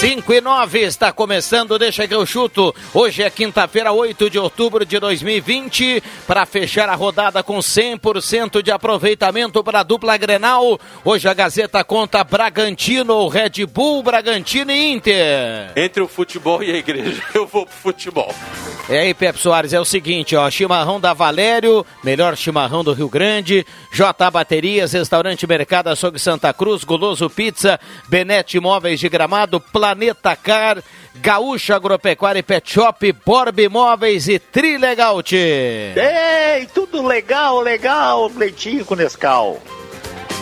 5 e 9 está começando, deixa que eu chuto. Hoje é quinta-feira, 8 de outubro de 2020, para fechar a rodada com 100% de aproveitamento para a dupla Grenal. Hoje a Gazeta conta Bragantino, Red Bull, Bragantino e Inter. Entre o futebol e a igreja, eu vou pro futebol. E aí, Pepe Soares, é o seguinte, ó, chimarrão da Valério, melhor chimarrão do Rio Grande, J Baterias, Restaurante Mercado Açougue Santa Cruz, Goloso Pizza, Benete Imóveis de Gramado, Planeta Car, Gaúcha Agropecuária e Pet Shop, Borb Imóveis e Trilegaut. Ei, tudo legal, legal, leitinho com Nescau.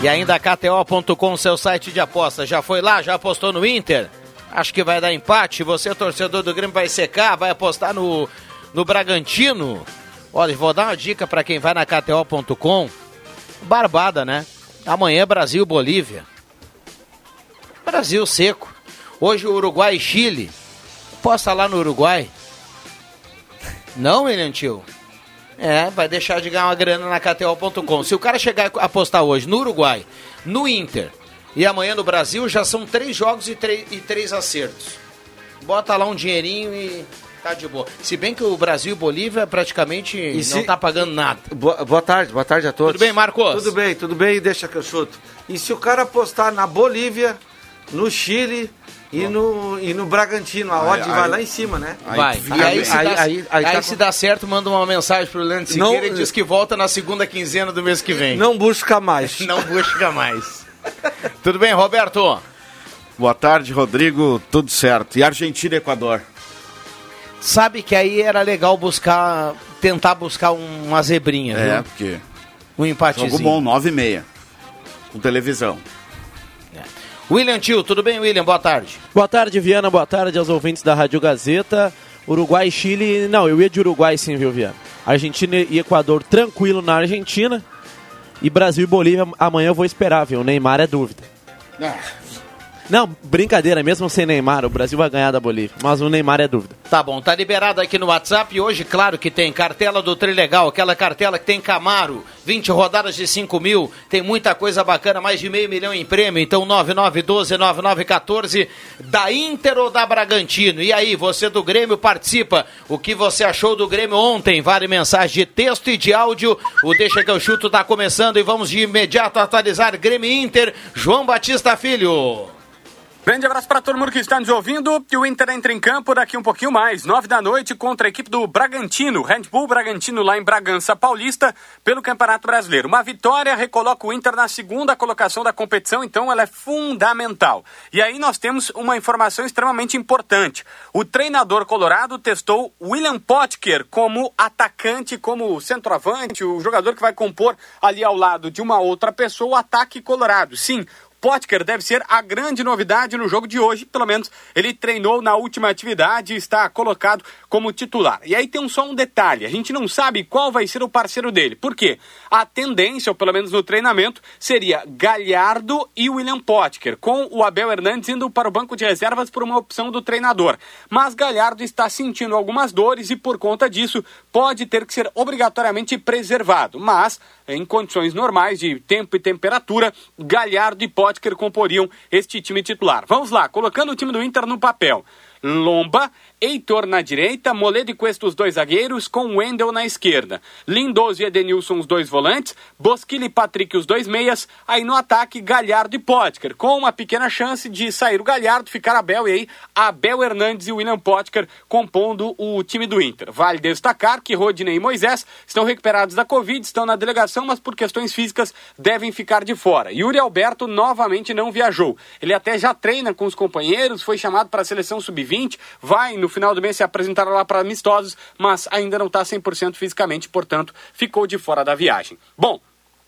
E ainda KTO.com, seu site de aposta. Já foi lá? Já apostou no Inter? Acho que vai dar empate. Você, torcedor do Grêmio, vai secar, vai apostar no, no Bragantino. Olha, vou dar uma dica para quem vai na KTO.com. Barbada, né? Amanhã Brasil Bolívia. Brasil seco. Hoje Uruguai e Chile. Posta lá no Uruguai. Não, William Tio? É, vai deixar de ganhar uma grana na KTO.com. Se o cara chegar a apostar hoje no Uruguai, no Inter e amanhã no Brasil, já são três jogos e, três, e três acertos. Bota lá um dinheirinho e tá de boa. Se bem que o Brasil e Bolívia praticamente se- não tá pagando nada. Boa, boa tarde, boa tarde a todos. Tudo bem, Marcos? Tudo bem, tudo bem, deixa que eu chuto. E se o cara apostar na Bolívia, no Chile e no, e no Bragantino, a odd aí- vai lá em cima, né? Vai. e aí, se, dá, Aí- aí- aí aí tá se com- dá certo, manda uma mensagem pro Leandro Não- Siqueira e diz que volta na segunda quinzena do mês que vem. Não busca mais. Não busca mais. Tudo bem, Roberto? Boa tarde, Rodrigo. Tudo certo. E Argentina e Equador? Sabe que aí era legal buscar, tentar buscar um- uma zebrinha, É, viu? porque Um empatezinho. jogo bom, 9 e meia. Com televisão. William Tio, tudo bem, William? Boa tarde. Boa tarde, Viana. Boa tarde aos ouvintes da Rádio Gazeta. Uruguai e Chile. Não, eu ia de Uruguai sim, viu, Viana? Argentina e Equador tranquilo na Argentina. E Brasil e Bolívia amanhã eu vou esperar, viu? O Neymar é dúvida. Não, brincadeira, mesmo sem Neymar, o Brasil vai ganhar da Bolívia. Mas o Neymar é dúvida. Tá bom, tá liberado aqui no WhatsApp. E hoje, claro que tem cartela do Trilegal, aquela cartela que tem Camaro, 20 rodadas de 5 mil, tem muita coisa bacana, mais de meio milhão em prêmio. Então, 9912-9914, da Inter ou da Bragantino. E aí, você do Grêmio participa. O que você achou do Grêmio ontem? Vale mensagem de texto e de áudio. O Deixa que eu chuto tá começando e vamos de imediato atualizar Grêmio Inter. João Batista Filho. Grande abraço para todo mundo que está nos ouvindo. E o Inter entra em campo daqui um pouquinho mais, nove da noite, contra a equipe do Bragantino, Red Bull Bragantino, lá em Bragança Paulista, pelo Campeonato Brasileiro. Uma vitória recoloca o Inter na segunda colocação da competição, então ela é fundamental. E aí nós temos uma informação extremamente importante. O treinador colorado testou William Potker como atacante, como centroavante, o jogador que vai compor ali ao lado de uma outra pessoa o ataque colorado. Sim, Potker deve ser a grande novidade no jogo de hoje, pelo menos ele treinou na última atividade e está colocado como titular. E aí tem só um detalhe, a gente não sabe qual vai ser o parceiro dele. Por quê? A tendência, ou pelo menos no treinamento, seria Galhardo e William Potker, com o Abel Hernandes indo para o banco de reservas por uma opção do treinador. Mas Galhardo está sentindo algumas dores e por conta disso pode ter que ser obrigatoriamente preservado. Mas em condições normais de tempo e temperatura, Galhardo e Potker comporiam este time titular. Vamos lá, colocando o time do Inter no papel. Lomba, Heitor na direita, Moledo e Cuesta os dois zagueiros, com Wendel na esquerda. Lindoso e Edenilson os dois volantes, Bosquilha e Patrick os dois meias, aí no ataque Galhardo e Potker, com uma pequena chance de sair o Galhardo, ficar Abel e aí Abel Hernandes e William Potker compondo o time do Inter. Vale destacar que Rodinei e Moisés estão recuperados da Covid, estão na delegação, mas por questões físicas devem ficar de fora. Yuri Alberto novamente não viajou. Ele até já treina com os companheiros, foi chamado para a seleção sub-20, vai no final do mês se apresentar lá para amistosos, mas ainda não está 100% fisicamente, portanto, ficou de fora da viagem. Bom,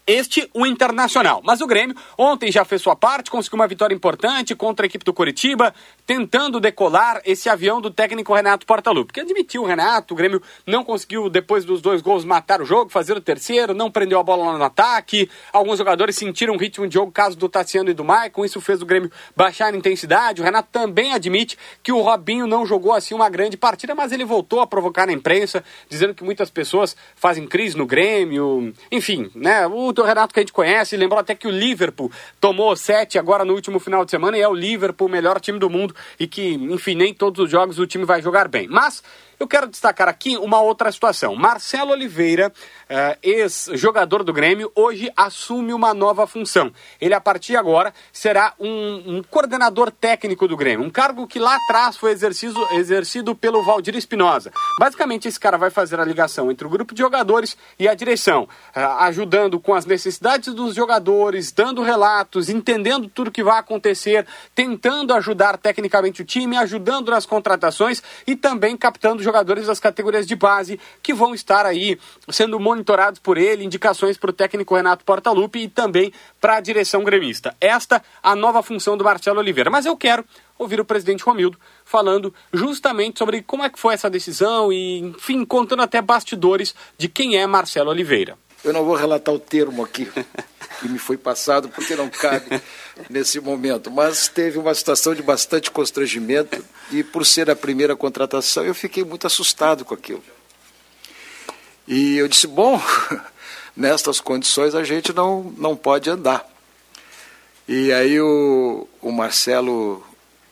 este, o Internacional. Mas o Grêmio ontem já fez sua parte, conseguiu uma vitória importante contra a equipe do Curitiba, tentando decolar esse avião do técnico Renato Portaluppi, que admitiu o Renato, o Grêmio não conseguiu, depois dos dois gols, matar o jogo, fazer o terceiro, não prendeu a bola no ataque, alguns jogadores sentiram o ritmo de jogo, caso do Tassiano e do Maicon, isso fez o Grêmio baixar a intensidade, o Renato também admite que o Robinho não jogou assim uma grande partida, mas ele voltou a provocar na imprensa, dizendo que muitas pessoas fazem crise no Grêmio, enfim, né, o do Renato que a gente conhece, lembrou até que o Liverpool tomou sete agora no último final de semana e é o Liverpool o melhor time do mundo e que, enfim, nem todos os jogos o time vai jogar bem. Mas eu quero destacar aqui uma outra situação. Marcelo Oliveira, uh, ex-jogador do Grêmio, hoje assume uma nova função. Ele, a partir de agora, será um, um, coordenador técnico do Grêmio, um cargo que lá atrás foi exercido, exercido pelo Valdir Espinosa. Basicamente, esse cara vai fazer a ligação entre o grupo de jogadores e a direção, uh, ajudando com as necessidades dos jogadores, dando relatos, entendendo tudo que vai acontecer, tentando ajudar tecnicamente o time, ajudando nas contratações e também captando jogadores das categorias de base que vão estar aí sendo monitorados por ele, indicações para o técnico Renato Portaluppi e também para a direção gremista. Esta a nova função do Marcelo Oliveira. Mas eu quero ouvir o presidente Romildo falando justamente sobre como é que foi essa decisão e, enfim, contando até bastidores de quem é Marcelo Oliveira. Eu não vou relatar o termo aqui que me foi passado porque não cabe nesse momento, mas teve uma situação de bastante constrangimento e por ser a primeira contratação eu fiquei muito assustado com aquilo. E eu disse, bom, nestas condições a gente não, não pode andar. E aí o, o Marcelo,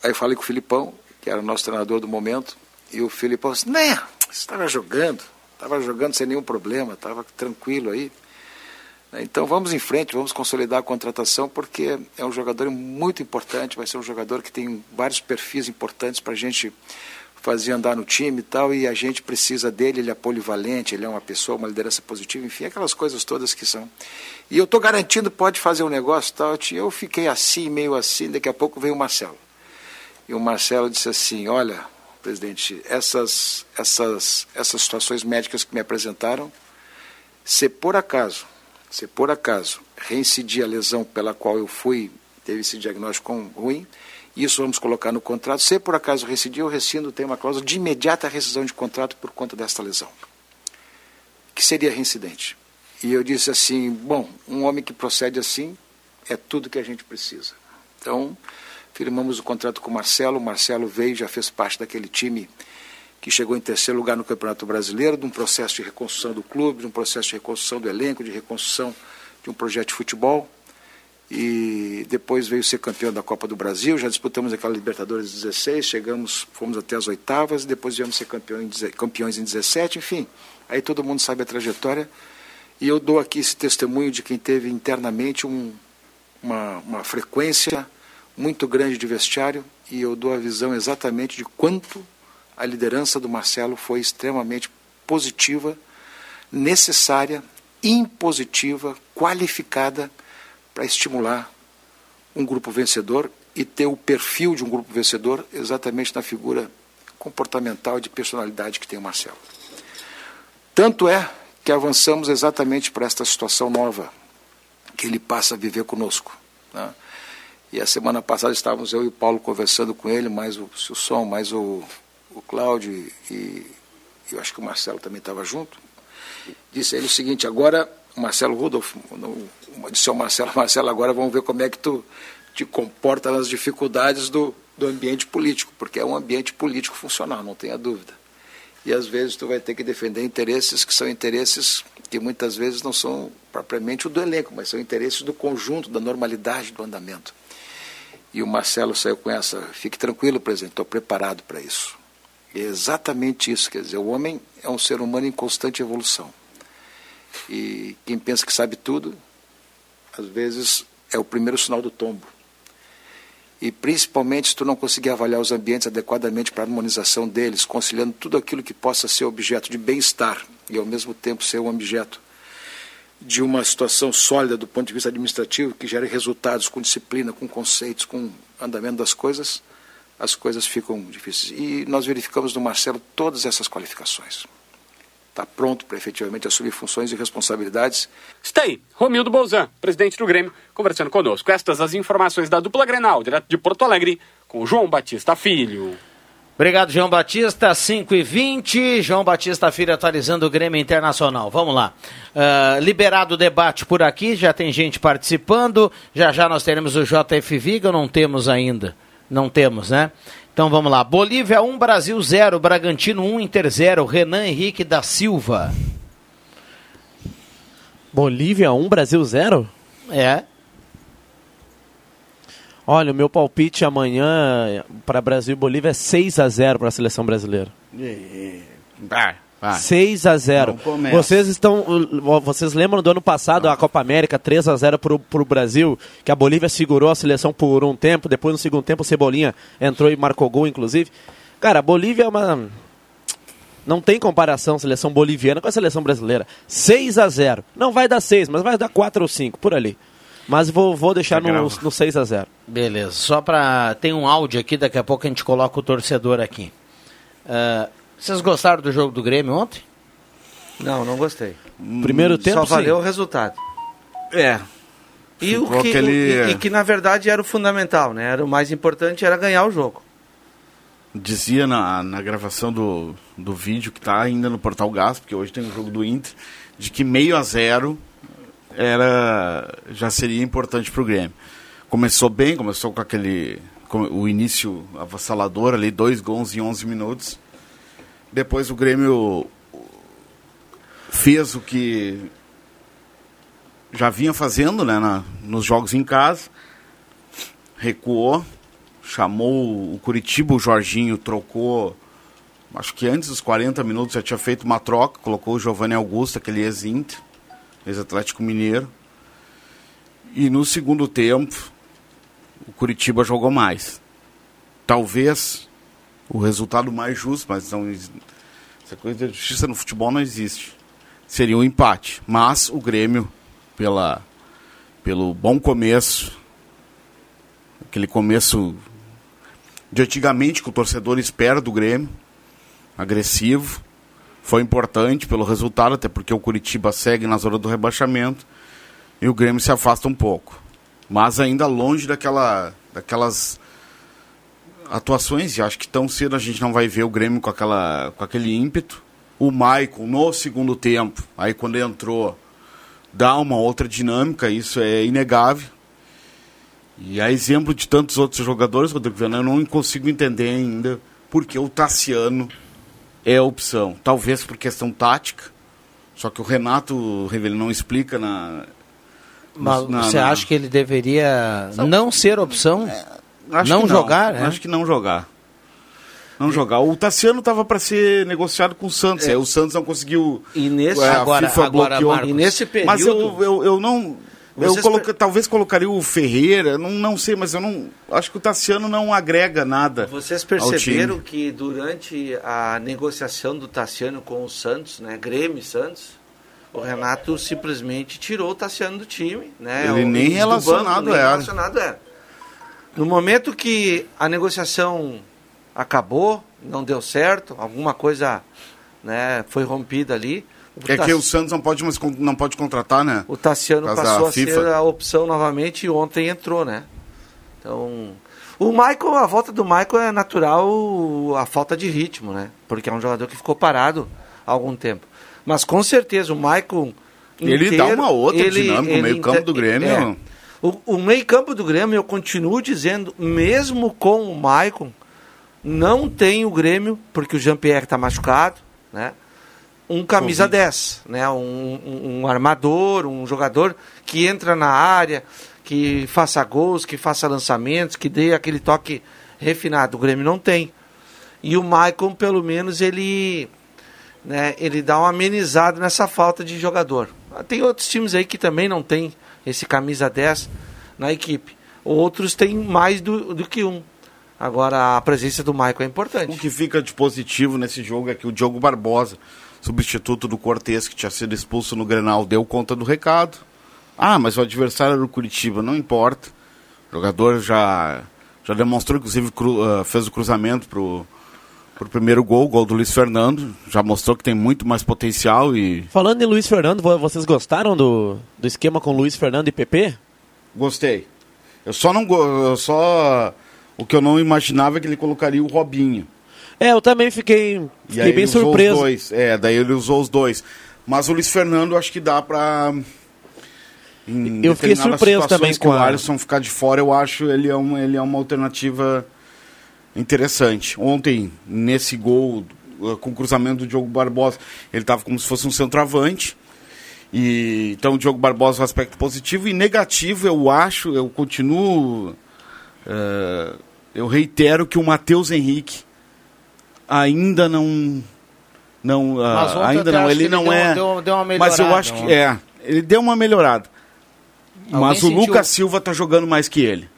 aí falei com o Filipão, que era o nosso treinador do momento, e o Filipão disse, né, você estava jogando, estava jogando sem nenhum problema, estava tranquilo aí. Então vamos em frente, vamos consolidar a contratação, porque é um jogador muito importante, vai ser um jogador que tem vários perfis importantes para a gente fazer andar no time e tal, e a gente precisa dele, ele é polivalente, ele é uma pessoa, uma liderança positiva, enfim, aquelas coisas todas que são. E eu estou garantindo, pode fazer um negócio tal. Eu fiquei assim, meio assim, daqui a pouco veio o Marcelo. E o Marcelo disse assim, olha, presidente, essas, essas, essas situações médicas que me apresentaram, se por acaso se por acaso reincidir a lesão pela qual eu fui, teve esse diagnóstico ruim, isso vamos colocar no contrato. Se por acaso reincidir, eu rescindo, tem uma cláusula de imediata rescisão de contrato por conta desta lesão, que seria reincidente. E eu disse assim: bom, um homem que procede assim é tudo que a gente precisa. Então, firmamos o contrato com o Marcelo. O Marcelo veio, já fez parte daquele time que chegou em terceiro lugar no Campeonato Brasileiro, de um processo de reconstrução do clube, de um processo de reconstrução do elenco, de reconstrução de um projeto de futebol. E depois veio ser campeão da Copa do Brasil, já disputamos aquela Libertadores 16, chegamos, fomos até as oitavas, depois viemos ser campeões em 17, enfim. Aí todo mundo sabe a trajetória. E eu dou aqui esse testemunho de quem teve internamente um, uma, uma frequência muito grande de vestiário, e eu dou a visão exatamente de quanto a liderança do Marcelo foi extremamente positiva, necessária, impositiva, qualificada para estimular um grupo vencedor e ter o perfil de um grupo vencedor exatamente na figura comportamental de personalidade que tem o Marcelo. Tanto é que avançamos exatamente para esta situação nova que ele passa a viver conosco. Né? E a semana passada estávamos eu e o Paulo conversando com ele, mais o Silson, mais o o Cláudio e eu acho que o Marcelo também estava junto, disse ele o seguinte, agora, Marcelo Rudolf, disse ao Marcelo, Marcelo, agora vamos ver como é que tu te comporta nas dificuldades do, do ambiente político, porque é um ambiente político funcional, não tenha dúvida. E às vezes tu vai ter que defender interesses que são interesses que muitas vezes não são propriamente o do elenco, mas são interesses do conjunto, da normalidade do andamento. E o Marcelo saiu com essa, fique tranquilo, presidente, estou preparado para isso. É exatamente isso, quer dizer, o homem é um ser humano em constante evolução. E quem pensa que sabe tudo, às vezes é o primeiro sinal do tombo. E principalmente se tu não conseguir avaliar os ambientes adequadamente para a harmonização deles, conciliando tudo aquilo que possa ser objeto de bem-estar e ao mesmo tempo ser um objeto de uma situação sólida do ponto de vista administrativo, que gere resultados com disciplina, com conceitos, com andamento das coisas, as coisas ficam difíceis. E nós verificamos no Marcelo todas essas qualificações. Está pronto para efetivamente assumir funções e responsabilidades. Está aí, Romildo Bolzan, presidente do Grêmio, conversando conosco. Estas as informações da dupla Grenal, direto de Porto Alegre, com João Batista Filho. Obrigado, João Batista. 5 e 20 João Batista Filho atualizando o Grêmio Internacional. Vamos lá. Uh, liberado o debate por aqui, já tem gente participando. Já já nós teremos o JF Viga, não temos ainda. Não temos, né? Então vamos lá. Bolívia 1, Brasil 0, Bragantino 1, Inter 0, Renan Henrique da Silva. Bolívia 1, Brasil 0? É. Olha, o meu palpite amanhã para Brasil e Bolívia é 6 a 0 para a seleção brasileira. Vai, vai. 6 a 0. Não começa. Vocês estão vocês lembram do ano passado a Copa América 3 a 0 pro, pro Brasil, que a Bolívia segurou a seleção por um tempo, depois no segundo tempo o Cebolinha entrou e marcou gol inclusive. Cara, a Bolívia é uma não tem comparação a seleção boliviana com a seleção brasileira. 6 a 0. Não vai dar 6, mas vai dar 4 ou 5 por ali. Mas vou, vou deixar no, no 6 a 0. Beleza. Só para tem um áudio aqui, daqui a pouco a gente coloca o torcedor aqui. Uh, vocês gostaram do jogo do Grêmio ontem? Não, não gostei. Primeiro tempo Só valeu sim. o resultado. É. E, o que, aquele- e, e que na verdade era o fundamental, né? Era o mais importante era ganhar o jogo. Dizia na, na gravação do, do vídeo que está ainda no Portal Gás, porque hoje tem o jogo do Inter, de que meio a zero era já seria importante para o Grêmio. Começou bem, começou com aquele com o início avassalador ali, dois gols em 11 minutos. Depois o Grêmio fez o que já vinha fazendo né, na- nos jogos em casa, recuou, chamou o Curitiba, o Jorginho trocou, acho que antes dos 40 minutos já tinha feito uma troca, colocou o Giovanni Augusto, aquele ex-Inter, ex-Atlético Mineiro. E no segundo tempo, o Curitiba jogou mais. Talvez o resultado mais justo, mas não, essa coisa de justiça no futebol não existe. Seria um empate. Mas o Grêmio, pela, pelo bom começo, aquele começo de antigamente que o torcedor espera do Grêmio, agressivo, foi importante pelo resultado, até porque o Curitiba segue na zona do rebaixamento e o Grêmio se afasta um pouco. Mas ainda longe daquela, daquelas atuações, e acho que tão cedo a gente não vai ver o Grêmio com, aquela, com aquele ímpeto. O Maicon, no segundo tempo, aí quando entrou, dá uma outra dinâmica, isso é inegável. E a exemplo de tantos outros jogadores, Rodrigo Viana, eu não consigo entender ainda porque o Tassiano é a opção. Talvez por questão tática, só que o Renato Revelli não explica na. Mas na- você na- acha que ele deveria não ser opção? Acho não que jogar, né? Acho que não jogar. Não jogar. O Tassiano estava para ser negociado com o Santos. É. Aí o Santos não conseguiu. E nesse, É, Agora- agora. Marcos, e nesse período. Mas eu, eu, eu não. Eu Vocês coloca- per- talvez colocaria o Ferreira, não, não sei, mas eu não. Acho que o Tassiano não agrega nada. Vocês perceberam que durante a negociação do Tassiano com o Santos, né, Grêmio e Santos, o Renato simplesmente tirou o Tassiano do time, né? Ele o- nem do relacionado nem era. relacionado era. No momento que a negociação acabou, não deu certo, alguma coisa, né, foi rompida ali. É Tass- que o Santos não pode, con- não pode contratar, né? o Tassiano passou a ser FIFA. a opção novamente e ontem entrou, né? Então, o Michael, a volta do Michael é natural a falta de ritmo, né? Porque é um jogador que ficou parado há algum tempo. Mas com certeza o Michael Ele inteiro, dá uma outra dinâmica, o meio-campo do Grêmio. é. O, o meio-campo do Grêmio, eu continuo dizendo, mesmo com o Maicon, não tem o Grêmio, porque o Jean-Pierre está machucado, né? Um camisa Covid. 10, né? Um, um- um armador, um jogador que entra na área, que faça gols, que faça lançamentos, que dê aquele toque refinado. O Grêmio não tem. E o Maicon, pelo menos, ele, né, ele dá uma amenizada nessa falta de jogador. Tem outros times aí que também não tem esse camisa 10 na equipe. Outros têm mais do, do que um. Agora, a presença do Maicon é importante. O que fica de positivo nesse jogo é que o Diogo Barbosa, substituto do Cortez, que tinha sido expulso no Grenal, deu conta do recado. Ah, mas o adversário era o Curitiba, não importa. O jogador já, já demonstrou, inclusive cru, uh, fez o cruzamento pro, pro primeiro gol, o gol do Luiz Fernando. Já mostrou que tem muito mais potencial e. Falando em Luiz Fernando, vo- vocês gostaram do, do esquema com Luiz Fernando e PP? Gostei. Eu só não. Eu só. O que eu não imaginava é que ele colocaria o Robinho. É, eu também fiquei, fiquei bem ele usou surpreso. Os dois. É, daí ele usou os dois. Mas o Luiz Fernando acho que dá pra. em Eu fiquei surpreso também com o Alisson ficar de fora, eu acho ele é uma, ele é uma alternativa interessante. Ontem, nesse gol uh, com o cruzamento do Diogo Barbosa, ele estava como se fosse um centroavante. E, então o Diogo Barbosa é um aspecto positivo e negativo, eu acho, eu continuo. eh, eu reitero que o Matheus Henrique ainda não. não ah, ainda não, ele não deu- é. deu- deu mas eu acho que ontem. é. Ele deu uma melhorada. Alguém mas o Lucas Silva tá jogando mais que ele.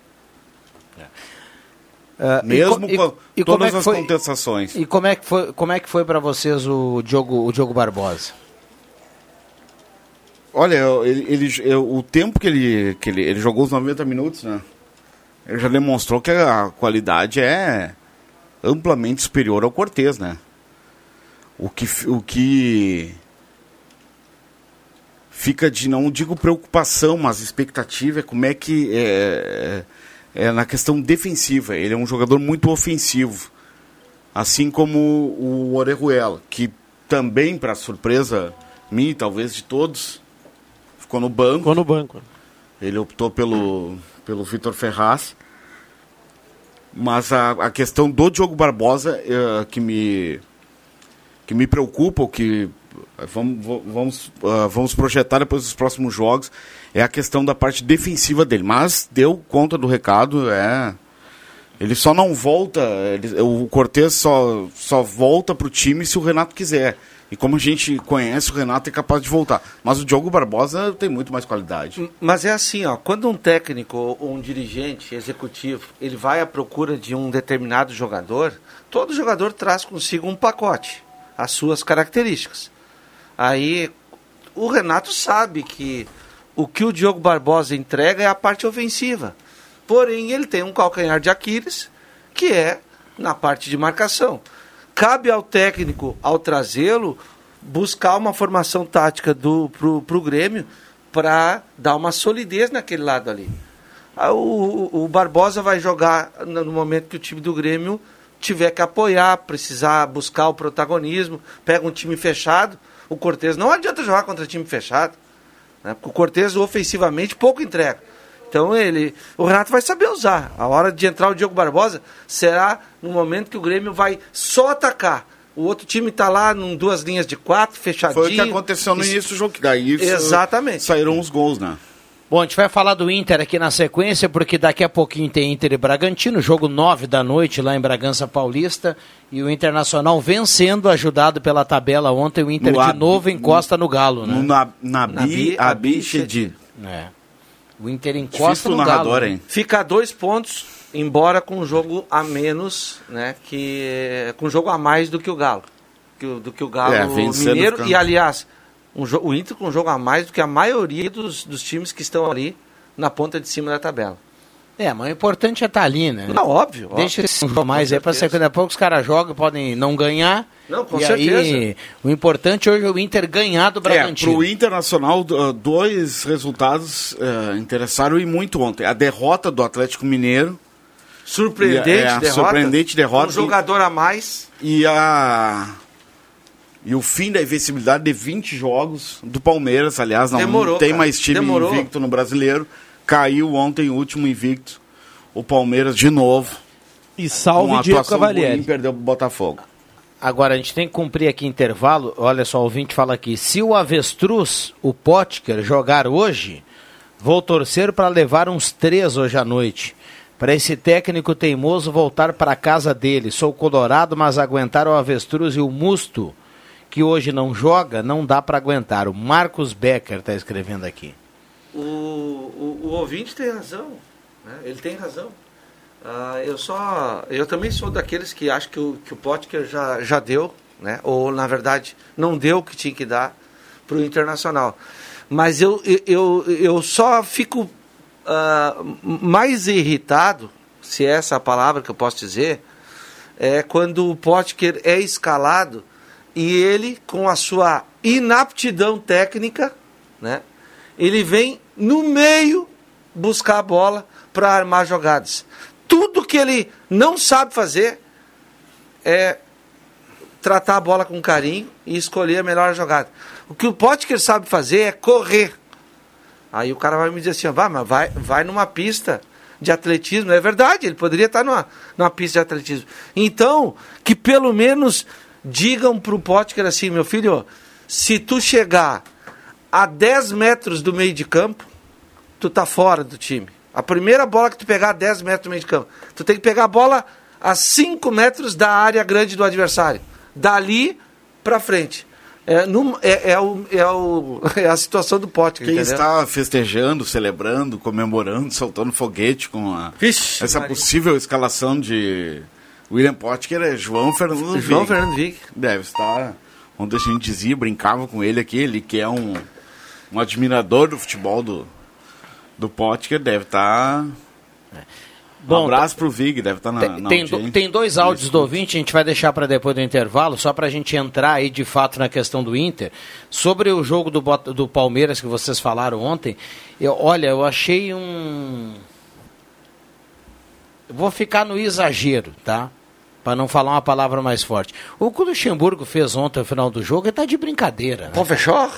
Ah, Mesmo e co- com e- e como todas é que as foi- contestações. E como é que foi, como é que foi para vocês o Diogo, o Diogo Barbosa? Olha, ele, ele- eu- o tempo que ele, que ele, ele jogou os 90 minutos, né? Ele já demonstrou que a qualidade é amplamente superior ao Cortez, né? O que, o que fica de, não digo preocupação, mas expectativa é como é que é, é, é na questão defensiva. Ele é um jogador muito ofensivo. Assim como o Orejuela, que também, para surpresa minha e talvez de todos, ficou no banco. Ficou no banco. Ele optou pelo, pelo Vitor Ferraz. Mas a, a questão do Diogo Barbosa eh, que, me, que me preocupa, o que eh, vamos, vamos, ah, vamos projetar depois dos próximos jogos, é a questão da parte defensiva dele. Mas deu conta do recado, é. Ele só não volta, ele- o Cortez só, só volta pro time se o Renato quiser. E como a gente conhece, o Renato é capaz de voltar. Mas o Diogo Barbosa tem muito mais qualidade. Mas é assim, ó, quando um técnico ou um dirigente executivo, ele vai à procura de um determinado jogador, todo jogador traz consigo um pacote, as suas características. Aí o Renato sabe que o que o Diogo Barbosa entrega é a parte ofensiva. Porém, ele tem um calcanhar de Aquiles, que é na parte de marcação. Cabe ao técnico, ao trazê-lo, buscar uma formação tática do, pro, pro Grêmio para dar uma solidez naquele lado ali. Ah, O, o- Barbosa vai jogar no momento que o time do Grêmio tiver que apoiar, precisar buscar o protagonismo, pega um time fechado. O Cortez não adianta jogar contra time fechado. Né? Porque o Cortez ofensivamente pouco entrega. Então ele, o Renato vai saber usar. A hora de entrar o Diogo Barbosa será no momento que o Grêmio vai só atacar. O outro time está lá em duas linhas de quatro, fechadinho. Foi o que aconteceu no início do jogo. que Daí Exatamente. saíram os gols, né? Bom, a gente vai falar do Inter aqui na sequência, porque daqui a pouquinho tem Inter e Bragantino, jogo 9 da noite lá em Bragança Paulista, e o Internacional vencendo, ajudado pela tabela ontem, o Inter No de Ab- novo encosta no Galo, né? No Nabi Abi Shedid. É. O Inter encosta Difícil no narrador, Galo. hein? Fica a dois pontos, embora com um jogo a menos, né? Que, com um jogo a mais do que o Galo. Que do que o Galo É, vencendo Mineiro. E, aliás, um o Inter com um jogo a mais do que a maioria dos, dos times que estão ali na ponta de cima da tabela. É, mas o importante é estar ali, né? Não, óbvio. Deixa óbvio. esse jogo mais aí pra certeza. ser daqui a pouco os caras jogam, podem não ganhar. Não, com e certeza. aí, o importante hoje é o Inter ganhar do É, Bragantino. pro Internacional, uh, dois resultados uh, interessaram e muito ontem. A derrota do Atlético Mineiro Surpreendente É, derrota. surpreendente derrota. Um jogador a mais. e a e o fim da invencibilidade de 20 jogos do Palmeiras, aliás, não Demorou, tem cara. mais time Demorou. invicto no Brasileiro. Caiu ontem o último invicto. O Palmeiras de novo. E salve a Diego atuação ruim, Cavalieri. perdeu pro Botafogo. Agora, a gente tem que cumprir aqui intervalo. Olha só, o ouvinte fala aqui. Se o Avestruz, o Potker, jogar hoje, Vou torcer para levar uns três hoje à noite. Para esse técnico teimoso voltar para a casa dele. Sou colorado, mas aguentar o avestruz e o musto, que hoje não joga, não dá para aguentar. O Marcos Becker está escrevendo aqui. O, o, o ouvinte tem razão. Né? Ele tem razão. Ah, eu só. Eu também sou daqueles que acham que o, que o Potker já, já deu, né? ou na verdade não deu o que tinha que dar para o Internacional. Mas eu, eu, eu só fico ah, mais irritado, se é essa a palavra que eu posso dizer, é quando o Potker é escalado e ele, com a sua inaptidão técnica, né? Ele vem no meio buscar a bola para armar jogadas. Tudo que ele não sabe fazer é tratar a bola com carinho e escolher a melhor jogada. O que o Potker sabe fazer é correr. Aí o cara vai me dizer assim, vai, mas vai, vai numa pista de atletismo. É verdade, ele poderia estar numa, numa pista de atletismo. Então, que pelo menos digam para o Potker assim, meu filho, se tu chegar a 10 metros do meio de campo, tu tá fora do time. A primeira bola que tu pegar a 10 metros do meio de campo, tu tem que pegar a bola a 5 metros da área grande do adversário. Dali para frente. É, num- é, é o, é, o, é a situação do Potker, Quem entendeu? está festejando, celebrando, comemorando, soltando foguete com a, Vixe, essa Maria. possível escalação de William Potker é João Fernando João. Fernando Vig. Deve estar. Ontem a gente dizia, brincava com ele aqui, ele que é um, um admirador do futebol do, do Potker, deve estar. Bom, um abraço pro Vig, deve estar na, Tem, na tem, do- audiência. tem dois áudios do ouvinte, a gente vai deixar para depois do intervalo, só para a gente entrar aí de fato na questão do Inter. Sobre o jogo do, do Palmeiras que vocês falaram ontem, eu, olha, eu achei um. Eu vou ficar no exagero, tá? Para não falar uma palavra mais forte. O que o Luxemburgo fez ontem no final do jogo, ele tá de brincadeira. Né? Confechor?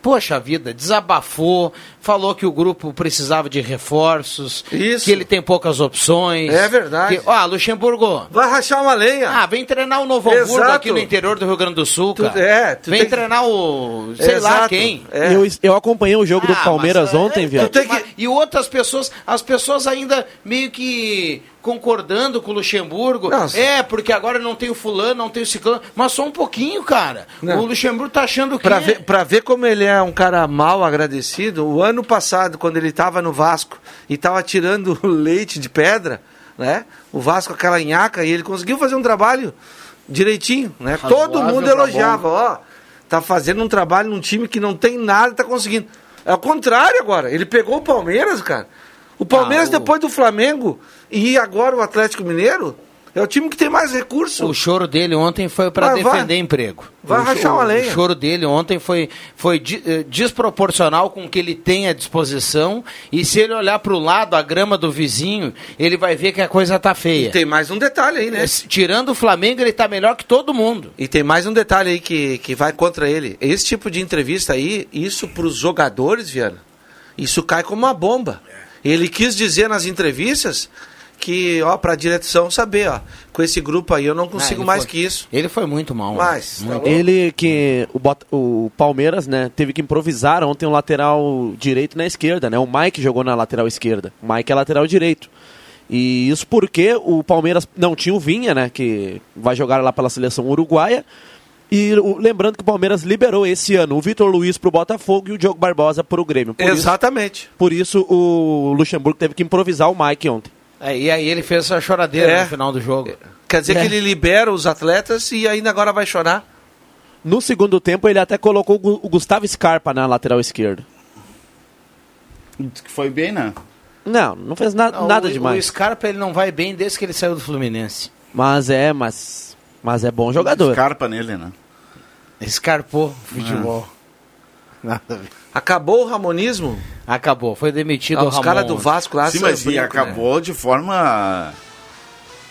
Poxa vida, desabafou, falou que o grupo precisava de reforços, Isso. que ele tem poucas opções. É verdade. Que, ó, Luxemburgo, Vai rachar uma lenha. ah, vem treinar o Novo Hamburgo Exato. aqui no interior do Rio Grande do Sul, Tu- cara. é, tu vem tem que- treinar o, sei lá Exato. quem. É. Eu, eu acompanhei o jogo do Ah, Palmeiras mas, ontem, é, viu? Que- E outras pessoas, as pessoas ainda meio que concordando com o Luxemburgo. Não, é, porque agora não tem o fulano, não tem o ciclano. Mas só um pouquinho, cara. Não. O Luxemburgo tá achando que... Pra ver, pra ver como ele é um cara mal agradecido, o ano passado, quando ele estava no Vasco e estava tirando leite de pedra, né? O Vasco, aquela nhaca, e ele conseguiu fazer um trabalho direitinho, né? Todo mundo elogiava, ó. Tá fazendo um trabalho num time que não tem nada, tá conseguindo. É o contrário agora. Ele pegou o Palmeiras, cara. O Palmeiras, Ah, o- depois do Flamengo e agora o Atlético Mineiro, é o time que tem mais recurso. O choro dele ontem foi para Vai, vai. defender emprego. Vai o, rachar o- uma O lenha. choro dele ontem foi, foi eh, desproporcional com o que ele tem à disposição. E se ele olhar para o lado, a grama do vizinho, ele vai ver que a coisa tá feia. E tem mais um detalhe aí, né? Tirando o Flamengo, ele tá melhor que todo mundo. E tem mais um detalhe aí que, que vai contra ele. Esse tipo de entrevista aí, isso para os jogadores, Viana, isso cai como uma bomba. Ele quis dizer nas entrevistas que, ó, para a direção saber, ó, com esse grupo aí eu não consigo Ah, mais foi- que isso. Ele foi muito mal. Mas, tá muito. Ele que o, Bota- o Palmeiras, né, teve que improvisar ontem o lateral direito na esquerda, né? O Mike jogou na lateral esquerda. O Mike é lateral direito. E isso porque o Palmeiras não tinha o Vinha, né, que vai jogar lá pela seleção uruguaia. E o- lembrando que o Palmeiras liberou esse ano o Vitor Luiz pro Botafogo e o Diogo Barbosa pro Grêmio. Por isso, Exatamente. por isso o Luxemburgo teve que improvisar o Mike ontem. É, e aí ele fez essa choradeira É. no final do jogo. Quer dizer É. que ele libera os atletas e ainda agora vai chorar. No segundo tempo ele até colocou o Gu- o Gustavo Scarpa na lateral esquerda. Que foi bem, né? Não, não fez na- Não, nada o, demais. O Scarpa ele não vai bem desde que ele saiu do Fluminense. Mas é, mas, mas é bom jogador. Scarpa nele, né? Escarpou futebol. Nada a ver. Acabou o ramonismo? Acabou, foi demitido Ah, o os Ramon. caras do Vasco lá Sim, mas e brinco, né? acabou de forma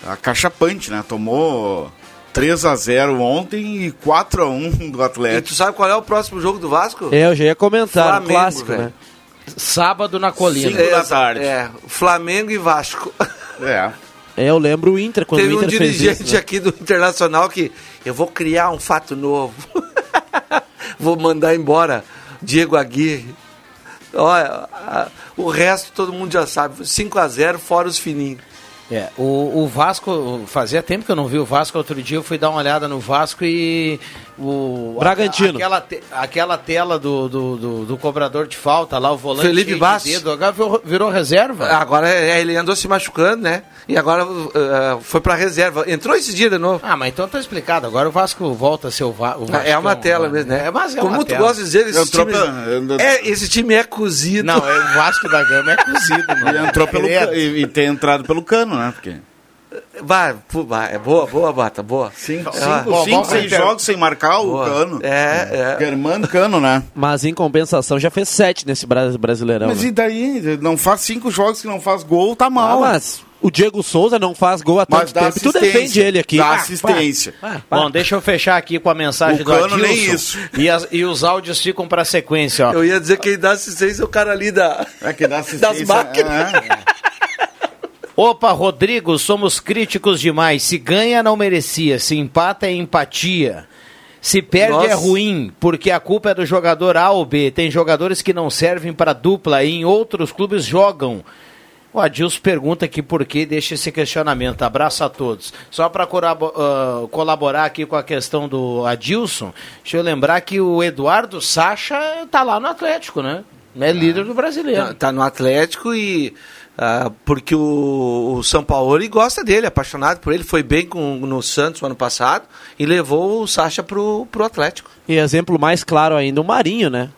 acachapante, né? Tomou 3 a 0 ontem e 4 a 1 do E Atlético. tu sabe qual é o próximo jogo do Vasco? É, eu já ia comentar, um Flamengo, clássico, velho. né? Sábado na colina. Cinco da Exa- tarde. É, Flamengo e Vasco. É. É, eu lembro o Inter, quando Teve o um Inter fez dirigente isso. né? aqui do Internacional que eu vou criar um fato novo. vou mandar embora Diego Aguirre. Olha, a- o resto todo mundo já sabe. 5x0 fora os fininhos. É, o, o Vasco, fazia tempo que eu não vi o Vasco, outro dia eu fui dar uma olhada no Vasco e o... Bragantino. a- aquela, te- aquela tela do, do, do- do cobrador de falta lá, o volante Felipe cheio de Bastos. dedo, agora virou, virou reserva. Agora é, ele andou se machucando, né? E agora uh, foi pra reserva. Entrou esse dia de novo. Ah, mas então tá explicado, agora o Vasco volta a ser o, Va o Vasco. é uma tela mesmo, né? É, mas é Como uma tu tela. gosta de dizer, esse Entrou time, pela- é, esse time é cozido. Não, é o Vasco da Gama é cozido, mano. Ele entrou pelo ca- e, e tem entrado pelo cano, né? Porque Vai, vai, é boa, boa, Bata, boa. cinco, Ah, cinco, bom, cinco vamos seis jogos sem marcar o Boa. cano. É, é. Germano Cano, né? Mas em compensação já fez sete nesse Bra- Brasileirão. Mas né? e daí? Não faz cinco jogos que não faz gol, tá Ah, mal. mas o Diego Souza não faz gol há Mas tanto tempo. Tu defende ele aqui. Dá Ah, assistência. pá, pá. Bom, deixa eu fechar aqui com a mensagem O do Cano Adilson. nem isso. E, as- e os áudios ficam pra sequência, ó. Eu ia dizer que quem dá assistência é o cara ali da. É que dá assistência. Das máquinas. é. Opa, Rodrigo, somos críticos demais. Se ganha, não merecia. Se empata, é empatia. Se perde, Nossa. é ruim, porque a culpa é do jogador A ou B. Tem jogadores que não servem para dupla e em outros clubes jogam. O Adilson pergunta aqui por que deixa esse questionamento. Abraço a todos. Só para colaborar aqui com a questão do Adilson, deixa eu lembrar que o Eduardo Sacha tá lá no Atlético, né? É líder do brasileiro. Tá, tá no Atlético e. ah, porque o, o São Paulo ele gosta dele, apaixonado por ele, foi bem com, no Santos no ano passado e levou o Sacha pro, pro Atlético. E exemplo mais claro ainda, o Marinho, né?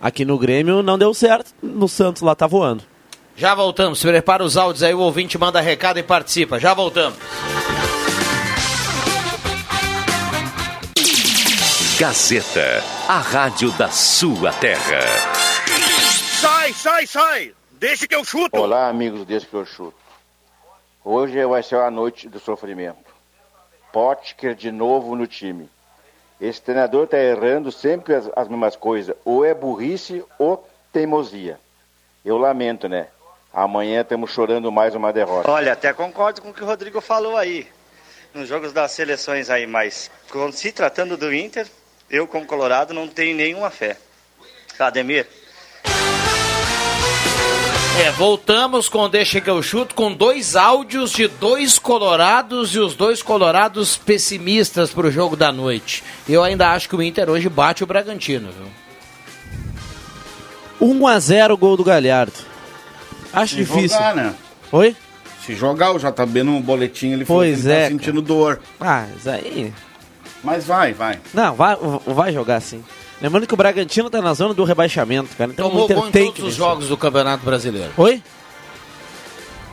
Aqui no Grêmio não deu certo, no Santos lá tá voando. Já voltamos. Prepara os áudios aí, o ouvinte manda recado e participa. Já voltamos. Gazeta, a rádio da sua terra. Sai, sai, sai! Deixa que eu chuto! Olá, amigos desse que eu chuto. Hoje vai ser a noite do sofrimento. Potker de novo no time. Esse treinador está errando sempre as, as mesmas coisas. Ou é burrice ou teimosia. Eu lamento, né? Amanhã estamos chorando mais uma derrota. Olha, até concordo com o que o Rodrigo falou aí, nos jogos das seleções aí, mas quando se tratando do Inter, eu como colorado não tenho nenhuma fé. Ademir, É, voltamos com Deixa que eu chuto com dois áudios de dois colorados e os dois colorados pessimistas pro jogo da noite. Eu ainda acho que o Inter hoje bate o Bragantino, viu? 1 a 0 gol do Galhardo. Acho Se difícil. jogar, né? Oi? Se jogar, o JB no boletim ele falou Pois que ele é, tá sentindo dor. Ah, isso aí. Mas vai, vai. Não, vai, vai jogar sim. Lembrando que o Bragantino tá na zona do rebaixamento, cara. Então o Tomou Inter gol em tem todos que os jogos do Campeonato Brasileiro. Oi?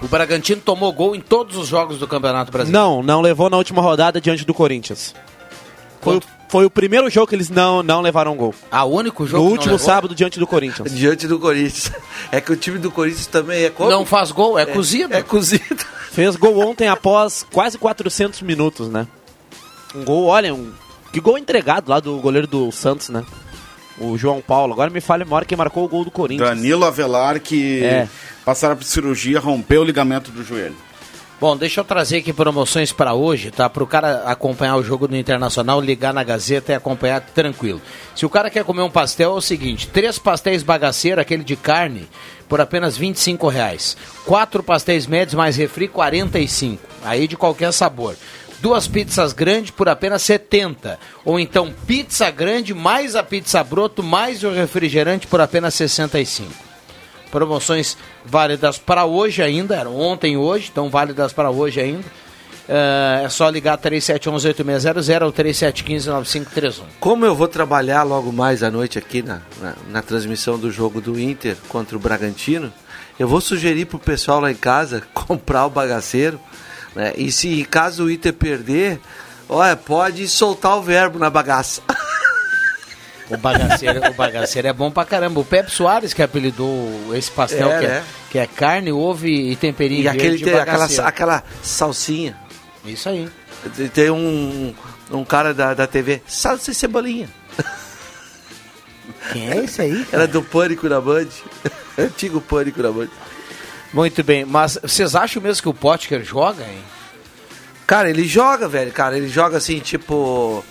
O Bragantino tomou gol em todos os jogos do Campeonato Brasileiro. Não, não levou na última rodada diante do Corinthians. Foi, o- foi o primeiro jogo que eles não, não levaram gol. Ah, o único No jogo que não último levou? sábado diante do Corinthians. Diante do Corinthians. É que o time do Corinthians também é como? Não faz gol, é, cozido. É cozido. Fez gol ontem após quase 400 minutos, né? Um gol, olha, um, que gol entregado lá do goleiro do Santos, né? O João Paulo. Agora me falha a memória quem marcou o gol do Corinthians. Danilo Avelar, que É. passaram por cirurgia, rompeu o ligamento do joelho. Bom, deixa eu trazer aqui promoções para hoje, tá? Para o cara acompanhar o jogo do Internacional, ligar na Gazeta e acompanhar tranquilo. Se o cara quer comer um pastel, é o seguinte: três pastéis bagaceiro, aquele de carne, por apenas 25 reais. Quatro pastéis médios mais refri, 45. Aí de qualquer sabor. Duas pizzas grandes por apenas 70. Ou então pizza grande mais a pizza broto mais o refrigerante por apenas 65. Promoções válidas para hoje ainda, eram ontem e hoje, então válidas para hoje ainda. É, é só ligar 3711-8600 ou 3715-9531. Como eu vou trabalhar logo mais à noite aqui na, na, na transmissão do jogo do Inter contra o Bragantino, eu vou sugerir pro pessoal lá em casa comprar o bagaceiro. Né? E se caso o Inter perder, olha, pode soltar o verbo na bagaça. O bagaceiro, o bagaceiro é bom pra caramba. O Pepe Soares que apelidou esse pastel É, que, é, né? que é carne, ovo e temperinho E aquele tem aquela, aquela salsinha. Isso aí. Tem- um, um cara da, da TV, salsa e cebolinha. Quem é esse aí? Era do Pânico na Band. Antigo Pânico na Band. Muito bem, mas vocês acham mesmo que o Potker joga, hein? Cara, ele joga, velho. Cara, ele joga assim, tipo.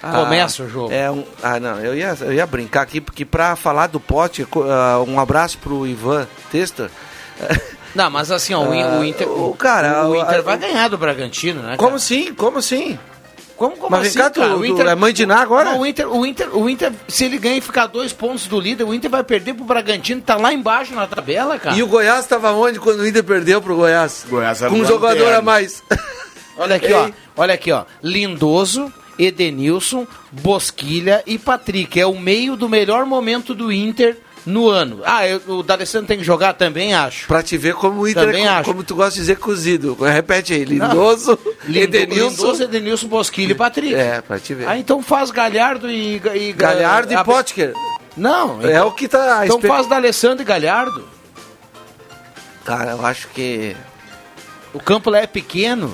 Começa o jogo. É um, ah, não, eu ia, eu ia brincar aqui, porque pra falar do pote, co- ah, um abraço pro Ivan Testa. Não, mas assim, ó, o, In- o Inter, o cara, o Inter a- vai ganhar do Bragantino, né? Como cara? assim? Como assim? Como, como Mas vem assim, cá, tu- cara? tu é mãe de Ná agora? Não, o Inter, o Inter, o Inter, se ele ganha e ficar dois pontos do líder, o Inter vai perder pro Bragantino, tá lá embaixo na tabela, cara. E o Goiás tava onde quando o Inter perdeu pro Goiás? Goiás era Com um o jogador a mais. Olha aqui, Ei. ó. Olha aqui, ó. Lindoso, Edenilson, Bosquilha e Patrick. É o meio do melhor momento do Inter no ano. Ah, eu- o D'Alessandro tem que jogar também, acho. Pra te ver como o Inter, Também é, acho. como tu gosta de dizer, cozido. Repete aí, Lindoso, Lindo- Edenilson. Lindoso, Edenilson, Bosquilha e Patrick. É, pra te ver. Ah, então faz Galhardo e... e Galhardo e a- Potker. Não, É então, o que tá... então faz D'Alessandro e Galhardo. Cara, eu acho que... O campo lá é pequeno.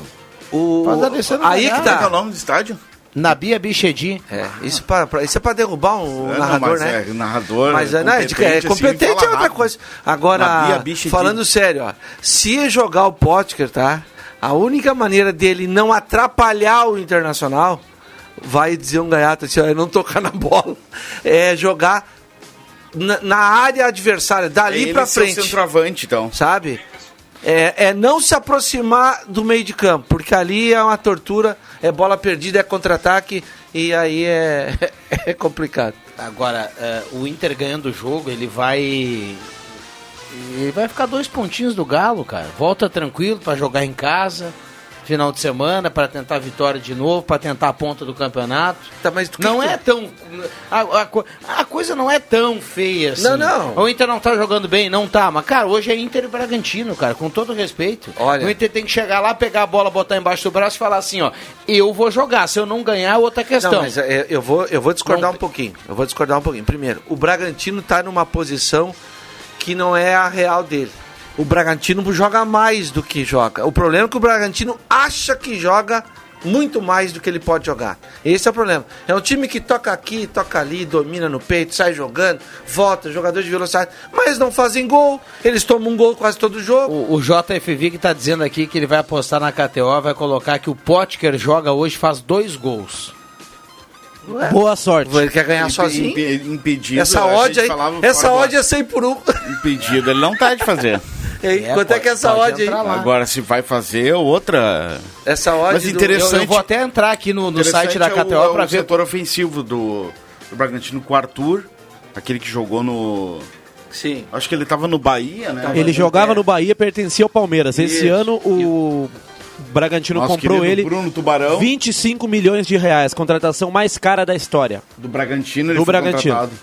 O... Faz D'Alessandro e Aí que Galhardo. Como é que é o tá. nome do estádio? Nabia Bichedi. É, isso, pra, pra- isso é pra derrubar um É, não, narrador, mas né? é, narrador, Mas é, não, é, é competente, assim, competente é outra coisa. Agora, falando sério, ó, se jogar o Potker, tá? A única maneira dele não atrapalhar o Internacional, vai dizer um gaiato assim, ó, é não tocar na bola, é jogar na, na área adversária, dali Ele pra ser o frente, centroavante, então. sabe? É, é não se aproximar do meio de campo, porque ali é uma tortura, é bola perdida, é contra-ataque, e aí é, é complicado. Agora, eh, o Inter ganhando o jogo, ele vai. Ele vai ficar dois pontinhos do Galo, cara. Volta tranquilo pra jogar em casa. Final de semana, pra tentar a vitória de novo, pra tentar a ponta do campeonato. Tá, mas Não que é tão. A, a a coisa não é tão feia assim. Não, não. O Inter não tá jogando bem, não tá. Mas, cara, hoje é Inter e Bragantino, cara, com todo respeito. Olha. O Inter tem que chegar lá, pegar a bola, botar embaixo do braço e falar assim, ó. Eu vou jogar. Se eu não ganhar, é outra questão. Não, mas é, eu vou, eu vou discordar Não- um pouquinho. Eu vou discordar um pouquinho. Primeiro, o Bragantino está numa posição que não é a real dele. O Bragantino joga mais do que joga. O problema é que o Bragantino acha que joga muito mais do que ele pode jogar. Esse é o problema. É um time que toca aqui, toca ali, domina no peito, sai jogando, volta, jogador de velocidade, mas não fazem gol. Eles tomam um gol quase todo jogo. O, o JFV que tá dizendo aqui que ele vai apostar na KTO, vai colocar que o Potker joga hoje faz dois gols. Ué, Boa sorte. Ele quer ganhar Impe- sozinho. impe- Impedido. Essa odd gente aí, essa do odd é 100 por 1. ar. Impedido, ele não tá de fazer. Aí, É, quanto é pode- que é essa odd aí? lá. Agora, se vai fazer outra. Essa odd Mas do- interessante- Eu, eu vou até entrar aqui no, no site da é o- KTO é pra o ver. setor ofensivo do, do Bragantino com o Arthur, aquele que jogou no. Sim. Acho que ele tava no Bahia, né? Ele jogava no Bahia, pertencia ao Palmeiras. Esse Isso. ano o Bragantino Nosso comprou ele Bruno Tubarão 25 milhões de reais, contratação mais cara da história. do Bragantino, ele Do foi Bragantino. contratado.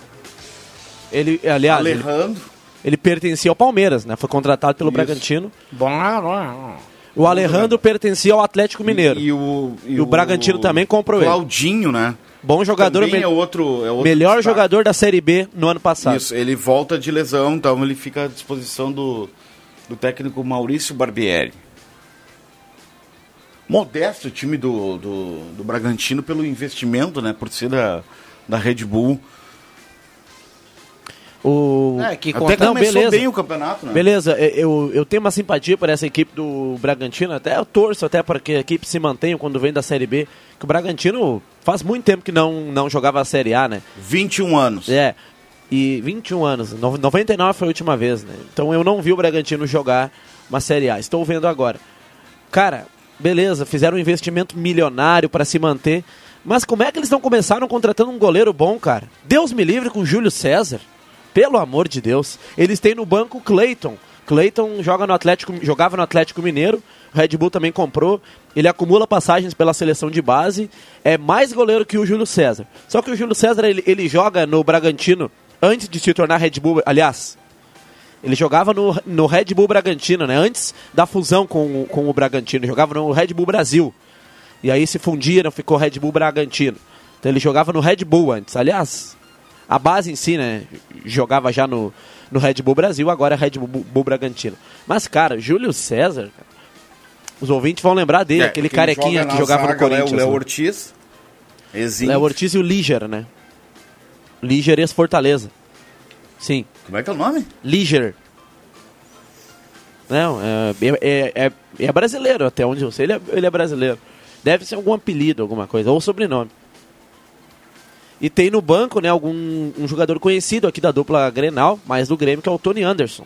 Ele, aliás, ele, Alejandro. ele pertencia ao Palmeiras, né? Foi contratado pelo Bragantino. Bom, bom. O Alejandro pertencia ao Atlético Mineiro. E, o, E o Bragantino também comprou ele. Claudinho, né? Bom jogador, Também é outro, é outro melhor destaque. jogador da Série B no ano passado. Isso, ele volta de lesão, então ele fica à disposição do, do técnico Maurício Barbieri. Modesto o time do, do, do Bragantino pelo investimento, né? Por ser da, da Red Bull. O... É, que Até Não, começou beleza. bem o campeonato, né? Beleza, e- eu, eu tenho uma simpatia por essa equipe do Bragantino, até eu torço até para que a equipe se mantenha quando vem da Série B, que o Bragantino faz muito tempo que não, não jogava a Série A, né? 21 anos. É, e 21 anos, no- 99 foi a última vez, né? Então eu não vi o Bragantino jogar uma Série A, estou vendo agora. Cara, beleza, fizeram um investimento milionário para se manter, mas como é que eles não começaram contratando um goleiro bom, cara? Deus me livre com Júlio César. Pelo amor de Deus. Eles têm no banco o Cleiton. Cleiton joga no Atlético, jogava no Atlético Mineiro. O Red Bull também comprou. Ele acumula passagens pela seleção de base. É mais goleiro que o Júlio César. Só que o Júlio César ele, ele joga no Bragantino antes de se tornar Red Bull. Aliás, ele jogava no, no Red Bull Bragantino, né? Antes da fusão com, o- com o Bragantino. Ele jogava no Red Bull Brasil. E aí se fundiram, ficou Red Bull Bragantino. Então ele jogava no Red Bull antes. Aliás, a base em si, né? Jogava já no, no Red Bull Brasil, agora é Red Bull, Bull Bragantino. Mas, cara, Júlio César, cara, os ouvintes vão lembrar dele, É, aquele carequinha joga que jogava no Corinthians. O Léo né? Ortiz. Exim. Léo Ortiz e o Liger, né? Liger ex-Fortaleza. Sim, Como é que é o nome? Liger. Não, é, é, é, é brasileiro, até onde eu sei, ele é, ele é brasileiro. Deve ser algum apelido, alguma coisa, ou sobrenome. E tem no banco, né, algum um jogador conhecido aqui da dupla Grenal, mas do Grêmio, que é o Tony Anderson.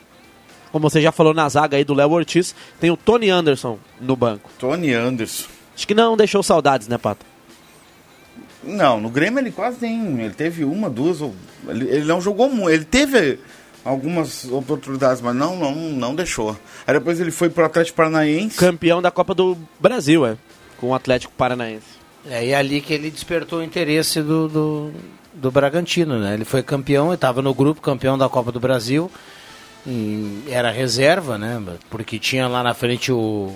Como você já falou na zaga aí do Léo Ortiz, tem o Tony Anderson no banco. Tony Anderson. Acho que não deixou saudades, né, Pato? Não, no Grêmio ele quase tem. Ele teve uma, duas. ou- Ele, ele não jogou muito. Ele teve algumas oportunidades, mas não, não, não deixou. Aí depois ele foi pro Atlético Paranaense. Campeão da Copa do Brasil, é. Com o Atlético Paranaense. É e ali que ele despertou o interesse do, do, do Bragantino, né? Ele foi campeão, estava no grupo campeão da Copa do Brasil. E era reserva, né? Porque tinha lá na frente o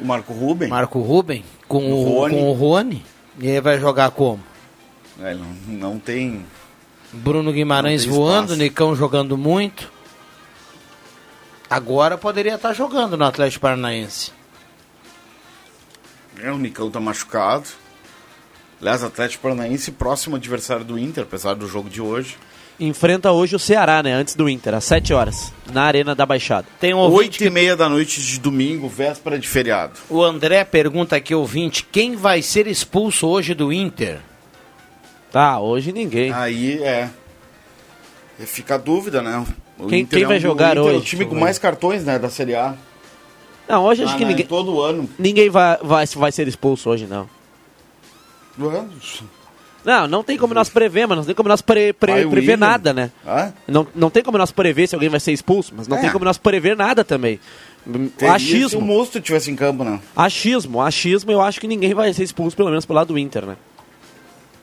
O Marco Ruben. Marco Ruben com O o, Rony. com o Rony. E ele vai jogar como? É, não, não tem. Bruno Guimarães Não tem voando. Nicão jogando muito. Agora poderia estar jogando no Atlético Paranaense. É, o Nicão tá machucado. Aliás, Atlético Paranaense, próximo adversário do Inter, apesar do jogo de hoje. Enfrenta hoje o Ceará, né? Antes do Inter, às 7 horas, na Arena da Baixada. Tem um ouvinte Oito e meia da noite de domingo, véspera de feriado. O André pergunta aqui, ouvinte, quem vai ser expulso hoje do Inter? Tá, hoje ninguém. Aí é. é, Fica a dúvida, né? O Quem- Inter quem vai um- jogar o Inter É hoje? o time com Vai. mais cartões, né, da Série A. Não, hoje acho Ah, que né, ninguém, Todo ano. ninguém vai, vai, vai ser expulso hoje, não. Não, não tem como nós prever, mas não tem como nós pre, pre- Vai prever William. nada, né? Não, não tem como nós prever se alguém vai ser expulso, mas não É. tem como nós prever nada também. Teria Se o Achismo, Musto tivesse em campo, né? achismo, achismo, eu acho que ninguém vai ser expulso, pelo menos pelo lado do Inter, né?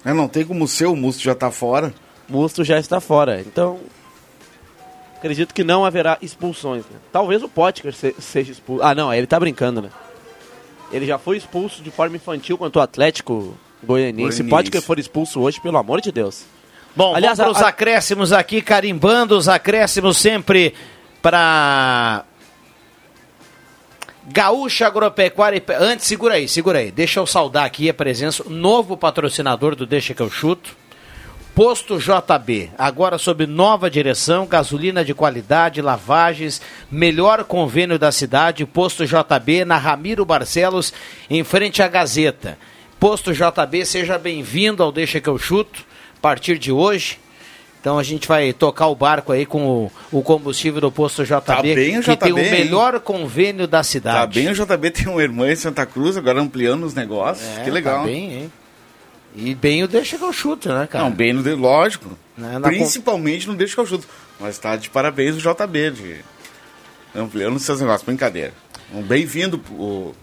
É, não tem como ser, o Musto já tá fora. Musto já está fora, então acredito que não haverá expulsões. Né? Talvez o Potker se- seja expulso. Ah, não, ele tá brincando, né? Ele já foi expulso de forma infantil contra o Atlético Goianiense. Se Goianiense. Potker for expulso hoje, pelo amor de Deus. Bom, Aliás, vamos para os acréscimos aqui, carimbando os acréscimos sempre para Gaúcha Agropecuária. Pe- Antes, segura aí, segura aí. Deixa eu saudar aqui a presença, novo patrocinador do Deixa que eu chuto. Posto JB, agora sob nova direção, gasolina de qualidade, lavagens, melhor convênio da cidade, Posto JB na Ramiro Barcelos, em frente à Gazeta. Posto JB, seja bem-vindo ao Deixa que eu chuto, a partir de hoje. Então a gente vai tocar o barco aí com o, o combustível do Posto JB, Tá bem o que tem o JB, hein? melhor convênio da Tá cidade. bem, o JB tem uma irmã em Santa Cruz, agora ampliando os negócios. É, que legal. Tá bem, hein? E bem o Deixa que eu chuto, né, cara? Não, bem no de, lógico. Né, Principalmente no Deixa que eu chuto. Mas tá de parabéns o JB, de ampliando os seus negócios. Brincadeira. Um bem-vindo o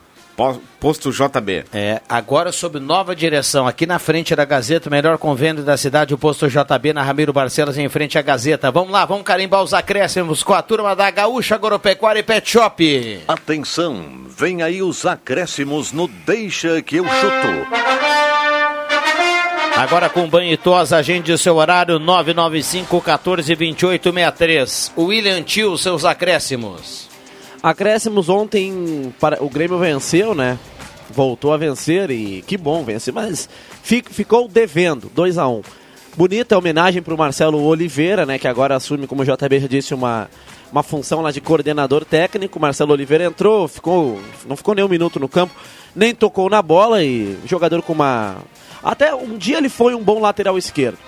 posto JB. É, agora sob nova direção, aqui na frente da Gazeta, o melhor convênio da cidade, o posto JB na Ramiro Barcelos, em frente à Gazeta. Vamos lá, vamos carimbar os acréscimos com a turma da Gaúcha Agropecuária e Pet Shop. Atenção, vem aí os acréscimos no Deixa que eu chuto. Agora com banho e tosa, agende o seu horário 995 14 28 63. O William Tio, seus acréscimos. Acréscimos ontem, para, o Grêmio venceu, né? Voltou a vencer e que bom vencer, mas fi- ficou devendo, 2 a 1 Bonita homenagem para o Marcelo Oliveira, né? Que agora assume, como o JB já disse, uma, uma função lá de coordenador técnico. Marcelo Oliveira entrou, ficou, não ficou nem um minuto no campo, nem tocou na bola e jogador com uma. Até um dia ele foi um bom lateral esquerdo,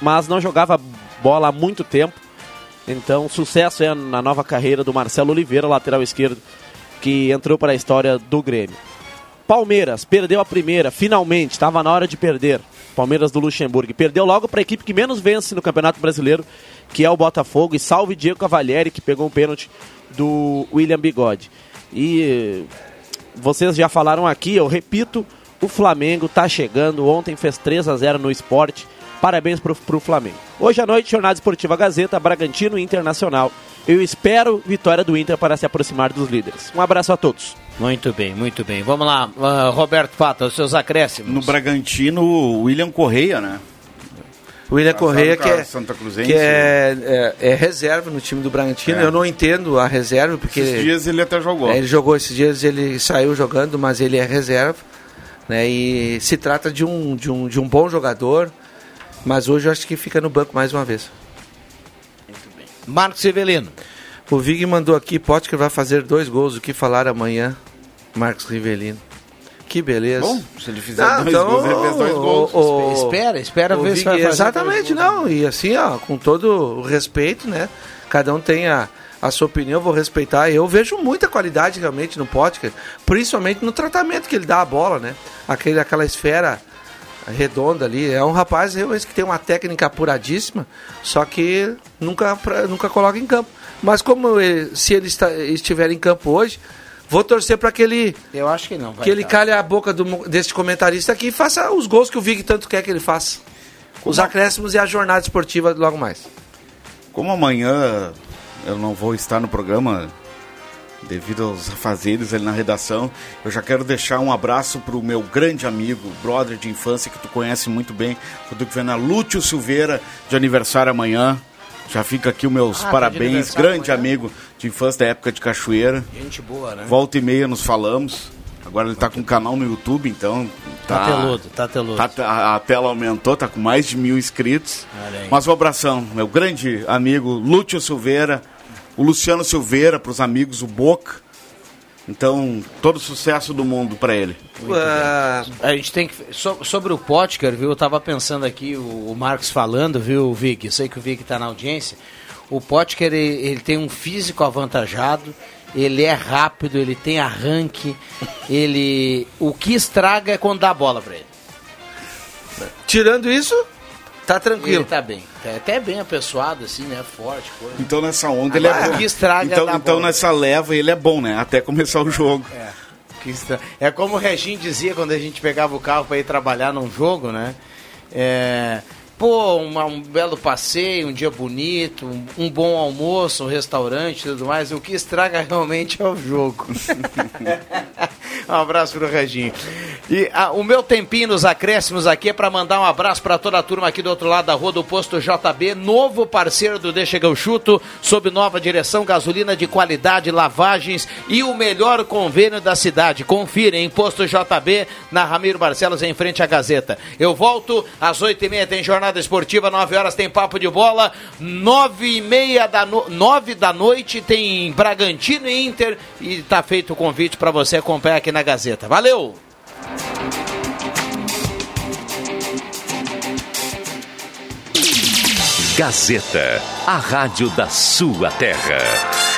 mas não jogava bola há muito tempo. Então, sucesso é na nova carreira do Marcelo Oliveira, lateral esquerdo, que entrou para a história do Grêmio. Palmeiras perdeu a primeira, finalmente, estava na hora de perder. Palmeiras do Luxemburgo. Perdeu logo para a equipe que menos vence no Campeonato Brasileiro, que é o Botafogo. E salve Diego Cavalieri, que pegou um pênalti do William Bigode. E vocês já falaram aqui, eu repito, o Flamengo está chegando. Ontem fez 3 a 0 no esporte. Parabéns pro, pro Flamengo. Hoje à noite, Jornada Esportiva Gazeta, Bragantino e Internacional. Eu espero vitória do Inter para se aproximar dos líderes. Um abraço a todos. Muito bem, muito bem. Vamos lá, ah, Roberto Pata, os seus acréscimos. No Bragantino, o William Correia, né? O William Passado Correia, que, é, Santa Cruzense. que é, é, é reserva no time do Bragantino. É. Eu não entendo a reserva, porque Esses dias ele até jogou. é, ele jogou esses dias, ele saiu jogando, mas ele é reserva. Né, e se trata de um, de, um, de um bom jogador, mas hoje eu acho que fica no banco mais uma vez. Marcos Severino. O Vig mandou aqui, Potker vai fazer dois gols, o que falar amanhã, Marcos Rivelino. Que beleza. Bom, se ele fizer Ah, dois então, gols, ele fez dois gols. o- o- Espera, espera o ver se vai fazer Exatamente, dois gols. não. E assim, ó, com todo o respeito, né? Cada um tem a, a sua opinião, vou respeitar. Eu vejo muita qualidade realmente no Potker, principalmente no tratamento que ele dá a bola, né? Aquele, aquela esfera redonda ali. É um rapaz realmente que tem uma técnica apuradíssima, só que nunca, pra- nunca coloca em campo. Mas como ele- se ele está- estiver em campo hoje, vou torcer para que ele Eu acho que não. Vai que ele dar. calhe a boca do, desse comentarista aqui e faça os gols que o Vig tanto quer que ele faça. Os acréscimos e a jornada esportiva logo mais. Como amanhã eu não vou estar no programa devido aos afazeres ali na redação, eu já quero deixar um abraço pro meu grande amigo, brother de infância que tu conhece muito bem, o Duque Vena, Lúcio Silveira, de aniversário amanhã. Já fica aqui os meus Ah, tá parabéns, grande amanhã. amigo de infância da época de Cachoeira. Gente boa, né? Volta e meia nos falamos. Agora ele tá com um canal no YouTube, então. Tá teludo, tá teludo. Tá- a, a tela aumentou, tá com mais de mil inscritos. Mas um abração, meu grande amigo Lúcio Silveira, o Luciano Silveira, pros amigos, o Boca. Então, todo sucesso do mundo pra ele. Ah, A gente tem que. so- sobre o Potker, viu? Eu tava pensando aqui, o, o Marcos falando, viu, Vic? Eu sei que o Vic tá na audiência. O Potker, ele, ele tem um físico avantajado, ele é rápido, ele tem arranque, ele. O que estraga é quando dá a bola pra ele. tirando isso, tá Ele tranquilo. tá bem. Tá até bem apessoado, assim, né? Forte, coisa. Então nessa onda ele é bom. o que estraga então, da então bola. nessa leva ele é bom, né? Até começar o jogo. É. Que estra- É como o Reginho dizia quando a gente pegava o carro para ir trabalhar num jogo, né? É, Pô, uma- um belo passeio, um dia bonito, um, um bom almoço, um restaurante e tudo mais. O que estraga realmente é o jogo. um abraço pro Reginho. E ah, o meu tempinho nos acréscimos aqui é para mandar um abraço para toda a turma aqui do outro lado da rua do posto JB, novo parceiro do Deixa que eu chuto, sob nova direção, gasolina de qualidade, lavagens e o melhor convênio da cidade. Confira em posto JB, na Ramiro Barcelos, em frente à Gazeta. Eu volto às oito e meia, tem jornada esportiva, nove horas tem papo de bola, nove e meia da, no... nove da noite tem Bragantino e Inter e tá feito o convite para você acompanhar aqui na Gazeta. Valeu! Gazeta, a rádio da sua terra.